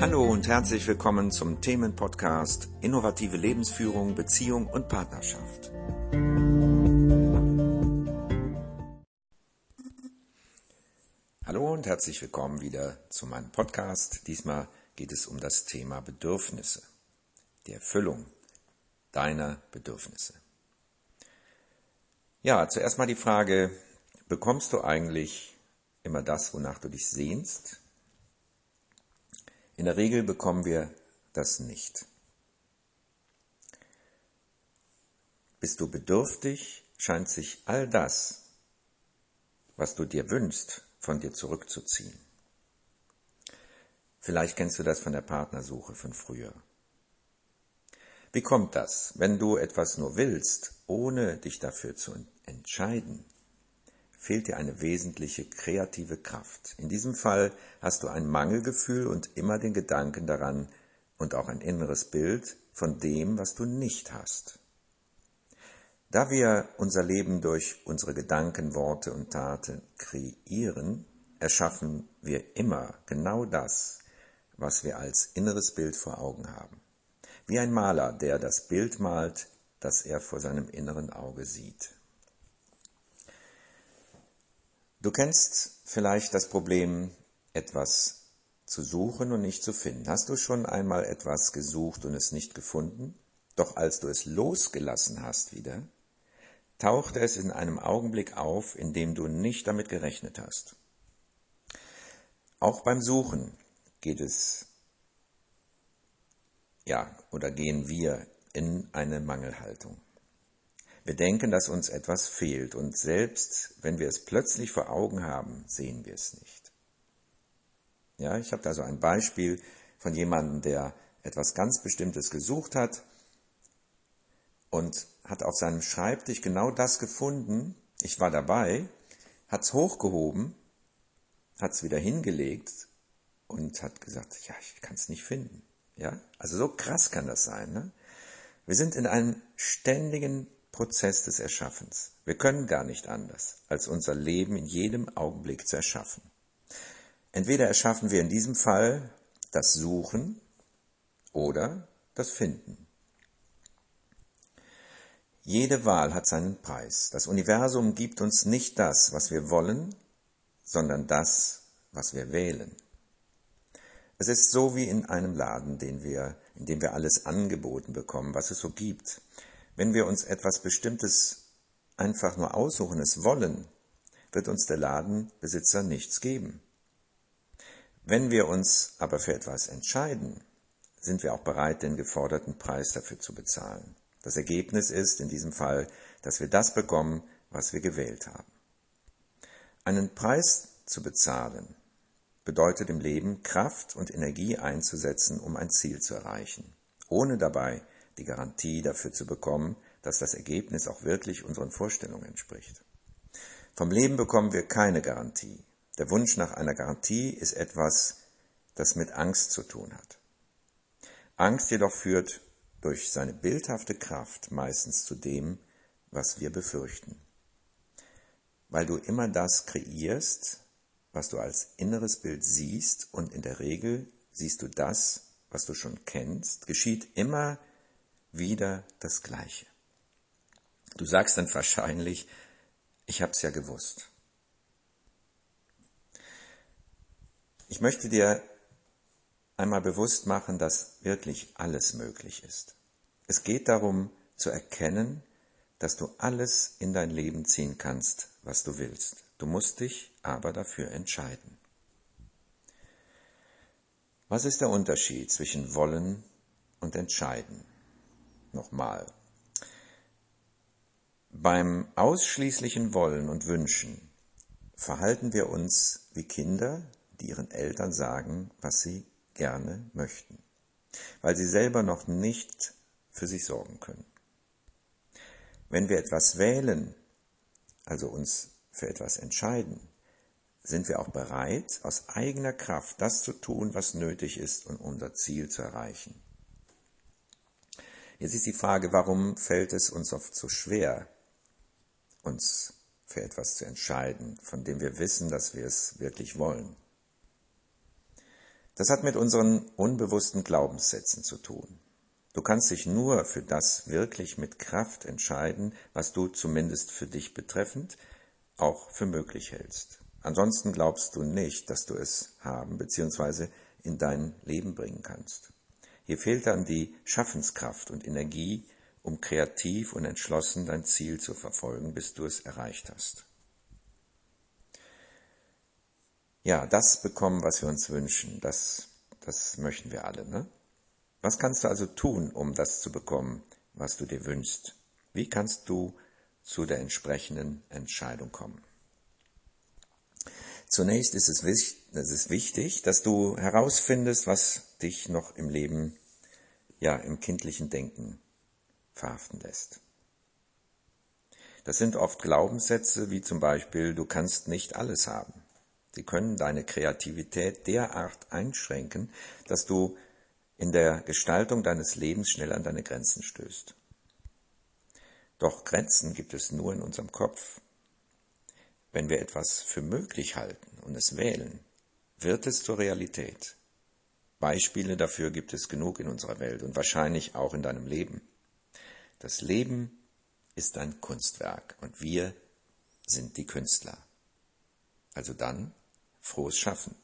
Hallo und herzlich willkommen zum Themenpodcast Innovative Lebensführung, Beziehung und Partnerschaft. Hallo und herzlich willkommen wieder zu meinem Podcast. Diesmal geht es um das Thema Bedürfnisse, die Erfüllung deiner Bedürfnisse. Ja, zuerst mal die Frage, bekommst du eigentlich immer das, wonach du dich sehnst? In der Regel bekommen wir das nicht. Bist du bedürftig, scheint sich all das, was du dir wünschst, von dir zurückzuziehen. Vielleicht kennst du das von der Partnersuche von früher. Wie kommt das, wenn du etwas nur willst, ohne dich dafür zu entscheiden? Fehlt dir eine wesentliche kreative Kraft. In diesem Fall hast du ein Mangelgefühl und immer den Gedanken daran und auch ein inneres Bild von dem, was du nicht hast. Da wir unser Leben durch unsere Gedanken, Worte und Taten kreieren, erschaffen wir immer genau das, was wir als inneres Bild vor Augen haben. Wie ein Maler, der das Bild malt, das er vor seinem inneren Auge sieht. Du kennst vielleicht das Problem, etwas zu suchen und nicht zu finden. Hast du schon einmal etwas gesucht und es nicht gefunden? Doch als du es losgelassen hast wieder, tauchte es in einem Augenblick auf, in dem du nicht damit gerechnet hast. Auch beim Suchen geht es, ja, oder gehen wir in eine Mangelhaltung. Wir denken, dass uns etwas fehlt und selbst wenn wir es plötzlich vor Augen haben, sehen wir es nicht. Ja, ich habe da so ein Beispiel von jemandem, der etwas ganz Bestimmtes gesucht hat und hat auf seinem Schreibtisch genau das gefunden. Ich war dabei, hat es hochgehoben, hat es wieder hingelegt und hat gesagt, ja, ich kann es nicht finden. Ja, also so krass kann das sein. Ne? Wir sind in einem ständigen Prozess des Erschaffens. Wir können gar nicht anders, als unser Leben in jedem Augenblick zu erschaffen. Entweder erschaffen wir in diesem Fall das Suchen oder das Finden. Jede Wahl hat seinen Preis. Das Universum gibt uns nicht das, was wir wollen, sondern das, was wir wählen. Es ist so wie in einem Laden, den wir, in dem wir alles angeboten bekommen, was es so gibt. Wenn wir uns etwas Bestimmtes einfach nur aussuchen, es wollen, wird uns der Ladenbesitzer nichts geben. Wenn wir uns aber für etwas entscheiden, sind wir auch bereit, den geforderten Preis dafür zu bezahlen. Das Ergebnis ist in diesem Fall, dass wir das bekommen, was wir gewählt haben. Einen Preis zu bezahlen bedeutet im Leben Kraft und Energie einzusetzen, um ein Ziel zu erreichen, ohne dabei die Garantie dafür zu bekommen, dass das Ergebnis auch wirklich unseren Vorstellungen entspricht. Vom Leben bekommen wir keine Garantie. Der Wunsch nach einer Garantie ist etwas, das mit Angst zu tun hat. Angst jedoch führt durch seine bildhafte Kraft meistens zu dem, was wir befürchten. Weil du immer das kreierst, was du als inneres Bild siehst und in der Regel siehst du das, was du schon kennst, geschieht immer wieder das Gleiche. Du sagst dann wahrscheinlich, ich hab's ja gewusst. Ich möchte dir einmal bewusst machen, dass wirklich alles möglich ist. Es geht darum zu erkennen, dass du alles in dein Leben ziehen kannst, was du willst. Du musst dich aber dafür entscheiden. Was ist der Unterschied zwischen wollen und entscheiden? Nochmal. Beim ausschließlichen Wollen und Wünschen verhalten wir uns wie Kinder, die ihren Eltern sagen, was sie gerne möchten, weil sie selber noch nicht für sich sorgen können. Wenn wir etwas wählen, also uns für etwas entscheiden, sind wir auch bereit, aus eigener Kraft das zu tun, was nötig ist, um unser Ziel zu erreichen. Jetzt ist die Frage, warum fällt es uns oft so schwer, uns für etwas zu entscheiden, von dem wir wissen, dass wir es wirklich wollen. Das hat mit unseren unbewussten Glaubenssätzen zu tun. Du kannst dich nur für das wirklich mit Kraft entscheiden, was du zumindest für dich betreffend auch für möglich hältst. Ansonsten glaubst du nicht, dass du es haben bzw. in dein Leben bringen kannst. Hier fehlt dann die Schaffenskraft und Energie, um kreativ und entschlossen dein Ziel zu verfolgen, bis du es erreicht hast. Ja, das bekommen, was wir uns wünschen, das, das möchten wir alle. Ne? Was kannst du also tun, um das zu bekommen, was du dir wünschst? Wie kannst du zu der entsprechenden Entscheidung kommen? Zunächst ist es, wichtig, dass du herausfindest, was dich noch im Leben, ja, im kindlichen Denken verhaften lässt. Das sind oft Glaubenssätze wie zum Beispiel, du kannst nicht alles haben. Sie können deine Kreativität derart einschränken, dass du in der Gestaltung deines Lebens schnell an deine Grenzen stößt. Doch Grenzen gibt es nur in unserem Kopf. Wenn wir etwas für möglich halten und es wählen, wird es zur Realität. Beispiele dafür gibt es genug in unserer Welt und wahrscheinlich auch in deinem Leben. Das Leben ist ein Kunstwerk und wir sind die Künstler. Also dann frohes Schaffen.